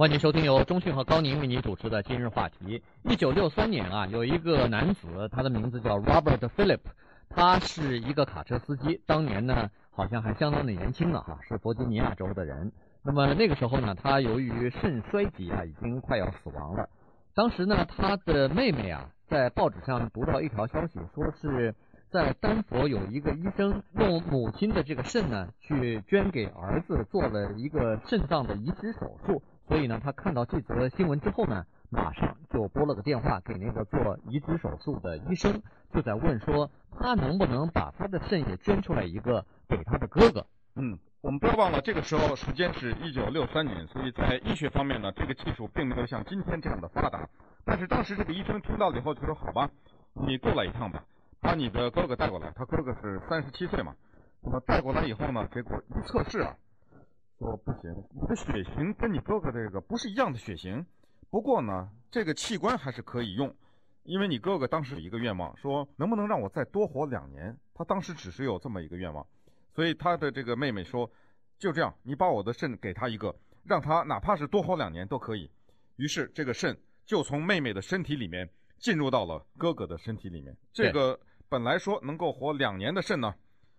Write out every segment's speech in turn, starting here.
欢迎收听由中讯和高宁为您主持的今日话题。一九六三年啊，有一个男子，他的名字叫 Robert Philip，他是一个卡车司机，当年呢好像还相当的年轻呢哈，是弗吉尼亚州的人。那么那个时候呢，他由于肾衰竭啊，已经快要死亡了。当时呢，他的妹妹啊，在报纸上读到一条消息，说是在丹佛有一个医生用母亲的这个肾呢，去捐给儿子做了一个肾脏的移植手术。所以呢，他看到这则新闻之后呢，马上就拨了个电话给那个做移植手术的医生，就在问说他能不能把他的肾也捐出来一个给他的哥哥。嗯，我们不要忘了，这个时候时间是一九六三年，所以在医学方面呢，这个技术并没有像今天这样的发达。但是当时这个医生听到了以后就说：“好吧，你过来一趟吧，把你的哥哥带过来。”他哥哥是三十七岁嘛，那么带过来以后呢，结果一测试啊。说不行，你的血型跟你哥哥这个不是一样的血型。不过呢，这个器官还是可以用，因为你哥哥当时有一个愿望，说能不能让我再多活两年？他当时只是有这么一个愿望，所以他的这个妹妹说，就这样，你把我的肾给他一个，让他哪怕是多活两年都可以。于是这个肾就从妹妹的身体里面进入到了哥哥的身体里面。这个本来说能够活两年的肾呢，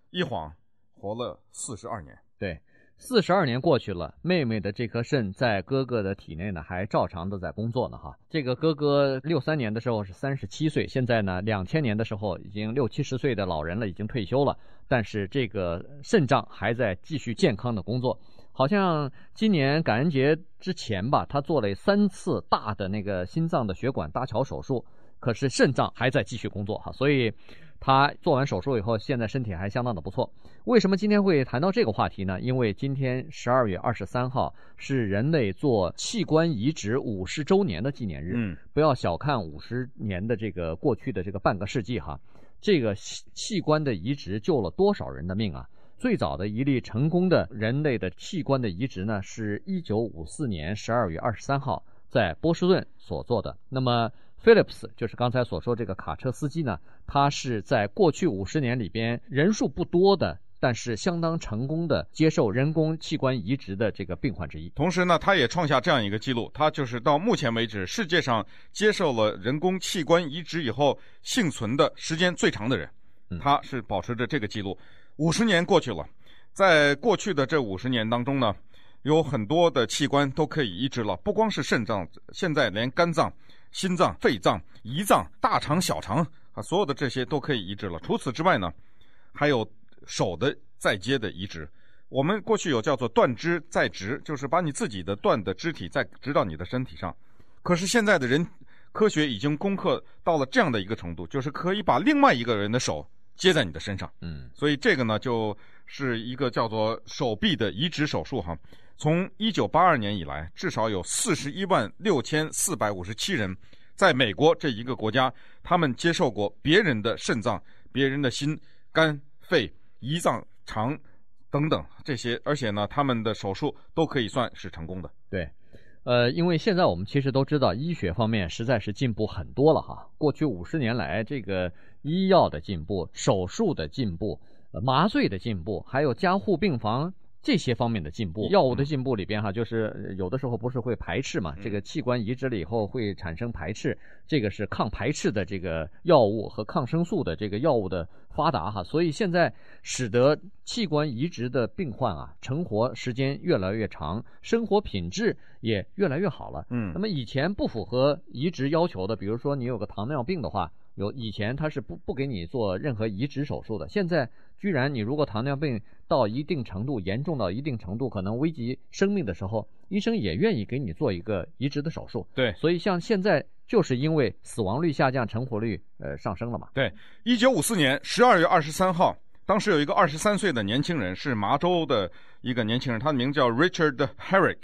一晃活了四十二年。对。四十二年过去了，妹妹的这颗肾在哥哥的体内呢，还照常的在工作呢。哈，这个哥哥六三年的时候是三十七岁，现在呢，两千年的时候已经六七十岁的老人了，已经退休了。但是这个肾脏还在继续健康的工作。好像今年感恩节之前吧，他做了三次大的那个心脏的血管搭桥手术，可是肾脏还在继续工作哈，所以。他做完手术以后，现在身体还相当的不错。为什么今天会谈到这个话题呢？因为今天十二月二十三号是人类做器官移植五十周年的纪念日。嗯，不要小看五十年的这个过去的这个半个世纪哈，这个器官的移植救了多少人的命啊！最早的一例成功的人类的器官的移植呢，是一九五四年十二月二十三号在波士顿所做的。那么。Phillips 就是刚才所说这个卡车司机呢，他是在过去五十年里边人数不多的，但是相当成功的接受人工器官移植的这个病患之一。同时呢，他也创下这样一个记录，他就是到目前为止世界上接受了人工器官移植以后幸存的时间最长的人，他是保持着这个记录。五十年过去了，在过去的这五十年当中呢，有很多的器官都可以移植了，不光是肾脏，现在连肝脏。心脏、肺脏、胰脏、大肠、小肠啊，所有的这些都可以移植了。除此之外呢，还有手的再接的移植。我们过去有叫做断肢再植，就是把你自己的断的肢体再植到你的身体上。可是现在的人科学已经攻克到了这样的一个程度，就是可以把另外一个人的手接在你的身上。嗯，所以这个呢，就是一个叫做手臂的移植手术哈。从一九八二年以来，至少有四十一万六千四百五十七人，在美国这一个国家，他们接受过别人的肾脏、别人的心、肝、肺、胰脏、肠等等这些，而且呢，他们的手术都可以算是成功的。对，呃，因为现在我们其实都知道，医学方面实在是进步很多了哈。过去五十年来，这个医药的进步、手术的进步、麻醉的进步，还有加护病房。这些方面的进步，药物的进步里边哈，就是有的时候不是会排斥嘛，这个器官移植了以后会产生排斥，这个是抗排斥的这个药物和抗生素的这个药物的发达哈，所以现在使得器官移植的病患啊，成活时间越来越长，生活品质也越来越好了。嗯，那么以前不符合移植要求的，比如说你有个糖尿病的话。有以前他是不不给你做任何移植手术的，现在居然你如果糖尿病到一定程度，严重到一定程度，可能危及生命的时候，医生也愿意给你做一个移植的手术。对，所以像现在就是因为死亡率下降，成活率呃上升了嘛。对，一九五四年十二月二十三号，当时有一个二十三岁的年轻人，是麻州的一个年轻人，他的名字叫 Richard Herrick，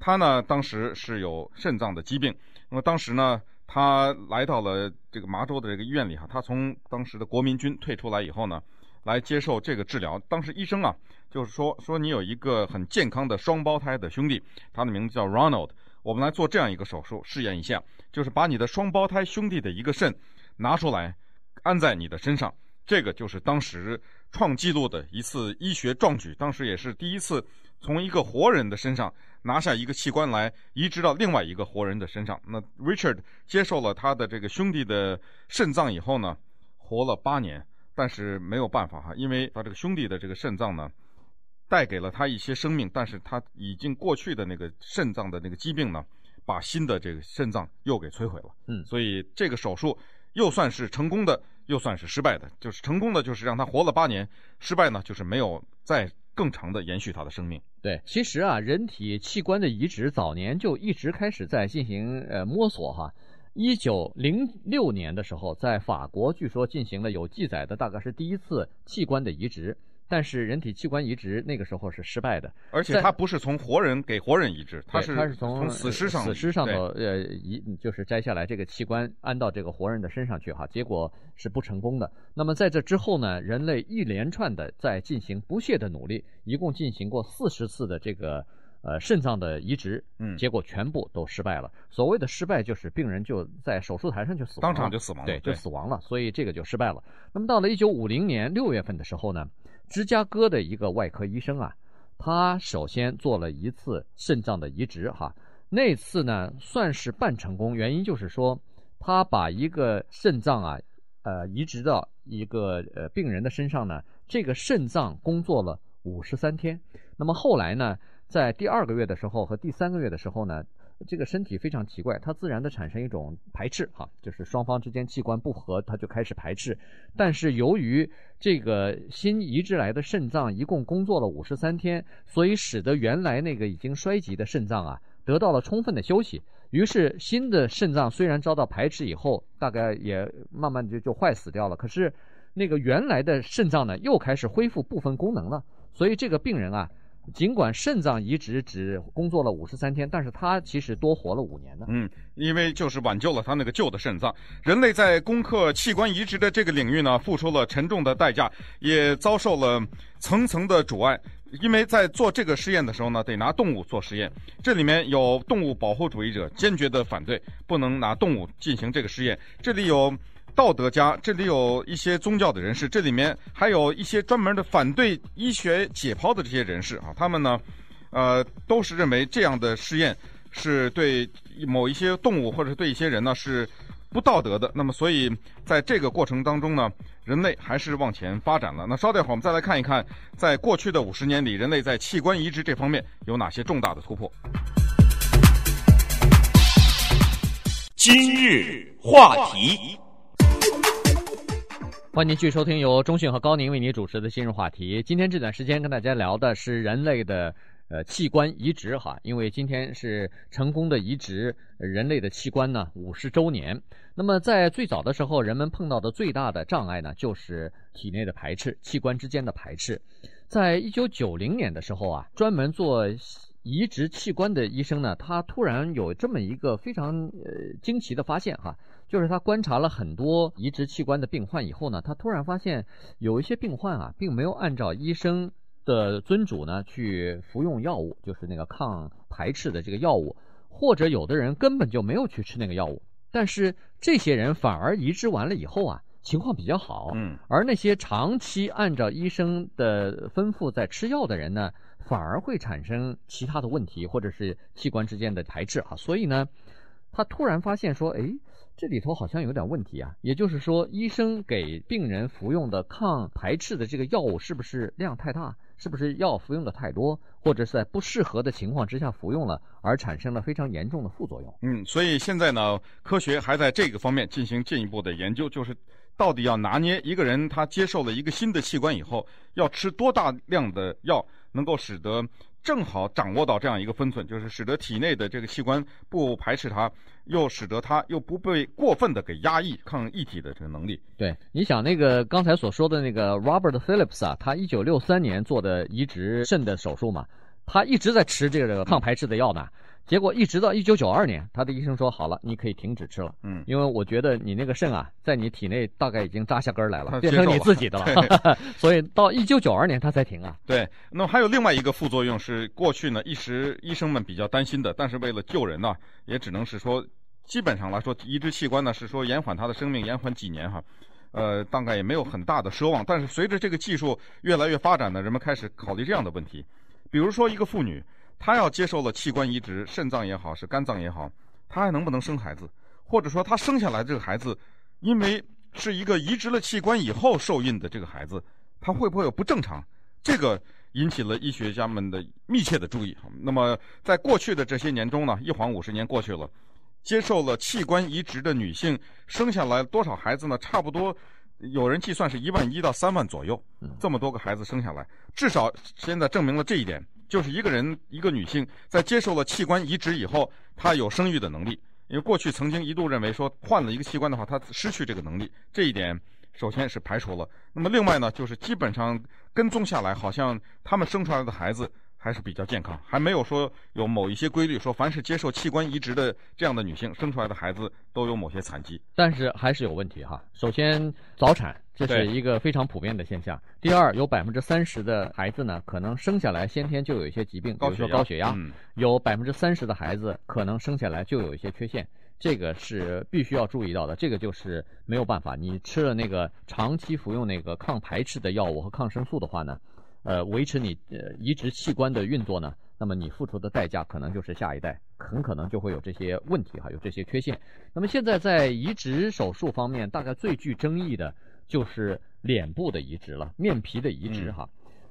他呢当时是有肾脏的疾病，那么当时呢。他来到了这个麻州的这个医院里哈，他从当时的国民军退出来以后呢，来接受这个治疗。当时医生啊，就是说说你有一个很健康的双胞胎的兄弟，他的名字叫 Ronald，我们来做这样一个手术试验一下，就是把你的双胞胎兄弟的一个肾拿出来安在你的身上，这个就是当时创纪录的一次医学壮举，当时也是第一次从一个活人的身上拿下一个器官来移植到另外一个活人的身上。那 Richard 接受了他的这个兄弟的肾脏以后呢，活了八年，但是没有办法哈，因为他这个兄弟的这个肾脏呢，带给了他一些生命，但是他已经过去的那个肾脏的那个疾病呢，把新的这个肾脏又给摧毁了。嗯，所以这个手术又算是成功的。又算是失败的，就是成功的，就是让他活了八年；失败呢，就是没有再更长的延续他的生命。对，其实啊，人体器官的移植早年就一直开始在进行呃摸索哈。一九零六年的时候，在法国据说进行了有记载的，大概是第一次器官的移植。但是人体器官移植那个时候是失败的，而且它不是从活人给活人移植，它是它是从死尸上死尸上头呃移就是摘下来这个器官安到这个活人的身上去哈，结果是不成功的。那么在这之后呢，人类一连串的在进行不懈的努力，一共进行过四十次的这个呃肾脏的移植，嗯，结果全部都失败了。所谓的失败就是病人就在手术台上就死亡了，当场就死亡了，对，就死亡了，所以这个就失败了。那么到了一九五零年六月份的时候呢。芝加哥的一个外科医生啊，他首先做了一次肾脏的移植哈，那次呢算是半成功，原因就是说他把一个肾脏啊，呃移植到一个呃病人的身上呢，这个肾脏工作了五十三天，那么后来呢，在第二个月的时候和第三个月的时候呢。这个身体非常奇怪，它自然的产生一种排斥，哈，就是双方之间器官不合，它就开始排斥。但是由于这个新移植来的肾脏一共工作了五十三天，所以使得原来那个已经衰竭的肾脏啊得到了充分的休息。于是新的肾脏虽然遭到排斥以后，大概也慢慢就就坏死掉了，可是那个原来的肾脏呢又开始恢复部分功能了。所以这个病人啊。尽管肾脏移植只工作了五十三天，但是他其实多活了五年呢。嗯，因为就是挽救了他那个旧的肾脏。人类在攻克器官移植的这个领域呢，付出了沉重的代价，也遭受了层层的阻碍。因为在做这个实验的时候呢，得拿动物做实验，这里面有动物保护主义者坚决的反对，不能拿动物进行这个实验。这里有。道德家，这里有一些宗教的人士，这里面还有一些专门的反对医学解剖的这些人士啊，他们呢，呃，都是认为这样的试验是对某一些动物或者对一些人呢是不道德的。那么，所以在这个过程当中呢，人类还是往前发展了。那稍待会儿我们再来看一看，在过去的五十年里，人类在器官移植这方面有哪些重大的突破。今日话题。欢迎继续收听由中讯和高宁为您主持的今日话题。今天这段时间跟大家聊的是人类的呃器官移植哈，因为今天是成功的移植人类的器官呢五十周年。那么在最早的时候，人们碰到的最大的障碍呢，就是体内的排斥，器官之间的排斥。在一九九零年的时候啊，专门做移植器官的医生呢，他突然有这么一个非常呃惊奇的发现哈。就是他观察了很多移植器官的病患以后呢，他突然发现有一些病患啊，并没有按照医生的遵嘱呢去服用药物，就是那个抗排斥的这个药物，或者有的人根本就没有去吃那个药物，但是这些人反而移植完了以后啊，情况比较好。嗯，而那些长期按照医生的吩咐在吃药的人呢，反而会产生其他的问题，或者是器官之间的排斥啊。所以呢，他突然发现说，哎。这里头好像有点问题啊，也就是说，医生给病人服用的抗排斥的这个药物是不是量太大？是不是药服用的太多，或者是在不适合的情况之下服用了，而产生了非常严重的副作用？嗯，所以现在呢，科学还在这个方面进行进一步的研究，就是到底要拿捏一个人他接受了一个新的器官以后，要吃多大量的药，能够使得。正好掌握到这样一个分寸，就是使得体内的这个器官不排斥它，又使得它又不被过分的给压抑抗异体的这个能力。对，你想那个刚才所说的那个 Robert Phillips 啊，他一九六三年做的移植肾的手术嘛，他一直在吃这个抗排斥的药呢。结果一直到一九九二年，他的医生说好了，你可以停止吃了。嗯，因为我觉得你那个肾啊，在你体内大概已经扎下根来了，变成你自己的了。了 所以到一九九二年他才停啊。对，那么还有另外一个副作用是过去呢一时医生们比较担心的，但是为了救人呢，也只能是说，基本上来说移植器官呢是说延缓他的生命，延缓几年哈，呃，大概也没有很大的奢望。但是随着这个技术越来越发展呢，人们开始考虑这样的问题。比如说一个妇女，她要接受了器官移植，肾脏也好，是肝脏也好，她还能不能生孩子？或者说她生下来这个孩子，因为是一个移植了器官以后受孕的这个孩子，他会不会有不正常？这个引起了医学家们的密切的注意。那么，在过去的这些年中呢，一晃五十年过去了，接受了器官移植的女性生下来多少孩子呢？差不多有人计算是一万一到三万左右。这么多个孩子生下来，至少现在证明了这一点，就是一个人一个女性在接受了器官移植以后，她有生育的能力。因为过去曾经一度认为说换了一个器官的话，她失去这个能力，这一点。首先是排除了，那么另外呢，就是基本上跟踪下来，好像他们生出来的孩子还是比较健康，还没有说有某一些规律说，凡是接受器官移植的这样的女性生出来的孩子都有某些残疾。但是还是有问题哈。首先早产，这是一个非常普遍的现象。第二，有百分之三十的孩子呢，可能生下来先天就有一些疾病，比如说高血压。嗯、有百分之三十的孩子可能生下来就有一些缺陷。这个是必须要注意到的，这个就是没有办法，你吃了那个长期服用那个抗排斥的药物和抗生素的话呢，呃，维持你呃移植器官的运作呢，那么你付出的代价可能就是下一代很可能就会有这些问题哈，有这些缺陷。那么现在在移植手术方面，大概最具争议的就是脸部的移植了，面皮的移植哈。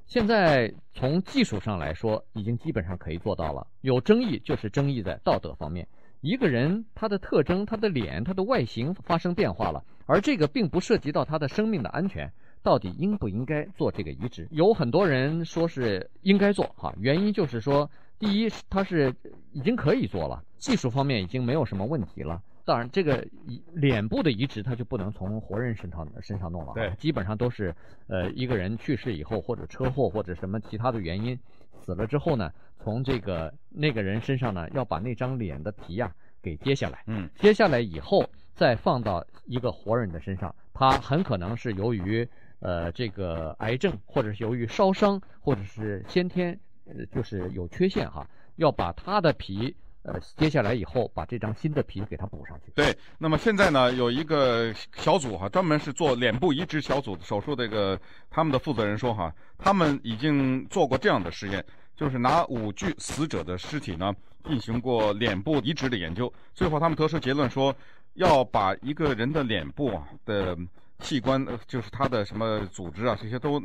现在从技术上来说，已经基本上可以做到了，有争议就是争议在道德方面。一个人他的特征、他的脸、他的外形发生变化了，而这个并不涉及到他的生命的安全，到底应不应该做这个移植？有很多人说是应该做哈，原因就是说，第一，它是已经可以做了，技术方面已经没有什么问题了。当然，这个脸部的移植它就不能从活人身上身上弄了，对，基本上都是呃一个人去世以后或者车祸或者什么其他的原因。死了之后呢，从这个那个人身上呢，要把那张脸的皮呀、啊、给揭下来。嗯，揭下来以后再放到一个活人的身上，他很可能是由于呃这个癌症，或者是由于烧伤，或者是先天呃就是有缺陷哈，要把他的皮呃揭下来以后，把这张新的皮给他补上去。对，那么现在呢，有一个小组哈，专门是做脸部移植小组手术，这个他们的负责人说哈，他们已经做过这样的实验。就是拿五具死者的尸体呢，进行过脸部移植的研究，最后他们得出结论说，要把一个人的脸部啊的器官，就是他的什么组织啊，这些都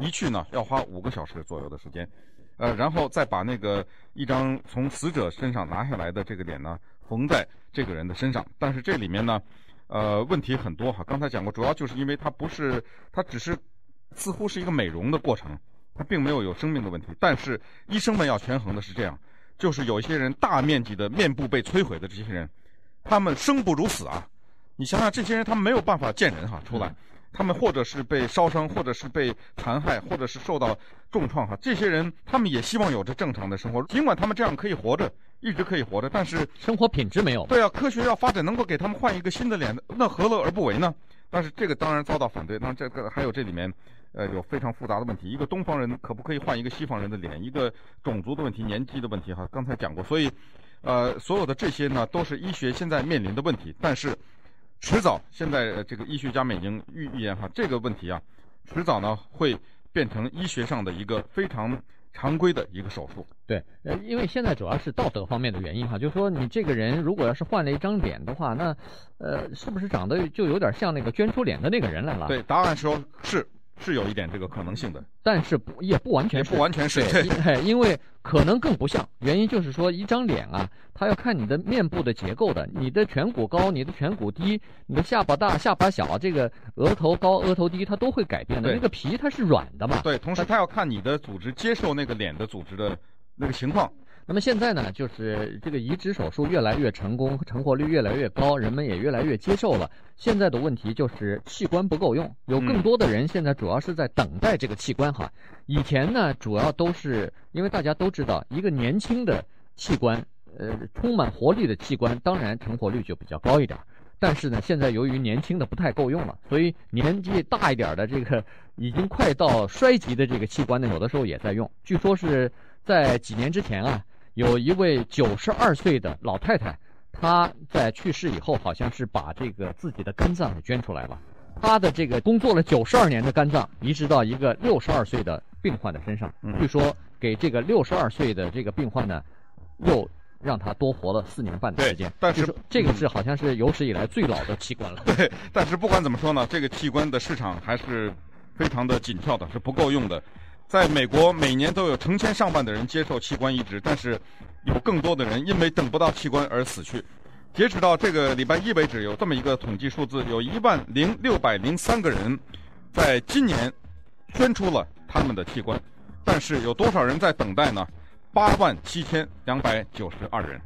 移去呢，要花五个小时左右的时间，呃，然后再把那个一张从死者身上拿下来的这个脸呢，缝在这个人的身上，但是这里面呢，呃，问题很多哈，刚才讲过，主要就是因为它不是，它只是似乎是一个美容的过程。他并没有有生命的问题，但是医生们要权衡的是这样，就是有一些人大面积的面部被摧毁的这些人，他们生不如死啊！你想想，这些人他们没有办法见人哈出来，他们或者是被烧伤，或者是被残害，或者是受到重创哈。这些人他们也希望有着正常的生活，尽管他们这样可以活着，一直可以活着，但是生活品质没有。对啊，科学要发展能够给他们换一个新的脸，那何乐而不为呢？但是这个当然遭到反对。那这个还有这里面。呃，有非常复杂的问题。一个东方人可不可以换一个西方人的脸？一个种族的问题，年纪的问题，哈，刚才讲过。所以，呃，所有的这些呢，都是医学现在面临的问题。但是，迟早，现在这个医学家们已经预预言哈，这个问题啊，迟早呢会变成医学上的一个非常常规的一个手术。对，呃，因为现在主要是道德方面的原因哈，就是说你这个人如果要是换了一张脸的话，那，呃，是不是长得就有点像那个捐出脸的那个人来了？对，答案说是。是有一点这个可能性的，但是不也不完全是，不完全是对，对，因为可能更不像。原因就是说，一张脸啊，它要看你的面部的结构的，你的颧骨高，你的颧骨低，你的下巴大，下巴小，这个额头高，额头低，它都会改变的。那个皮它是软的嘛？对，同时它要看你的组织接受那个脸的组织的那个情况。那么现在呢，就是这个移植手术越来越成功，成活率越来越高，人们也越来越接受了。现在的问题就是器官不够用，有更多的人现在主要是在等待这个器官哈。以前呢，主要都是因为大家都知道，一个年轻的器官，呃，充满活力的器官，当然成活率就比较高一点。但是呢，现在由于年轻的不太够用了，所以年纪大一点的这个已经快到衰竭的这个器官呢，有的时候也在用。据说是在几年之前啊。有一位九十二岁的老太太，她在去世以后，好像是把这个自己的肝脏给捐出来了。她的这个工作了九十二年的肝脏移植到一个六十二岁的病患的身上，据说给这个六十二岁的这个病患呢，又让他多活了四年半的时间。但是这个是好像是有史以来最老的器官了。对，但是不管怎么说呢，这个器官的市场还是非常的紧俏的，是不够用的。在美国，每年都有成千上万的人接受器官移植，但是有更多的人因为等不到器官而死去。截止到这个礼拜一为止，有这么一个统计数字，有一万零六百零三个人在今年捐出了他们的器官，但是有多少人在等待呢？八万七千两百九十二人。